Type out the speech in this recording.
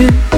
you.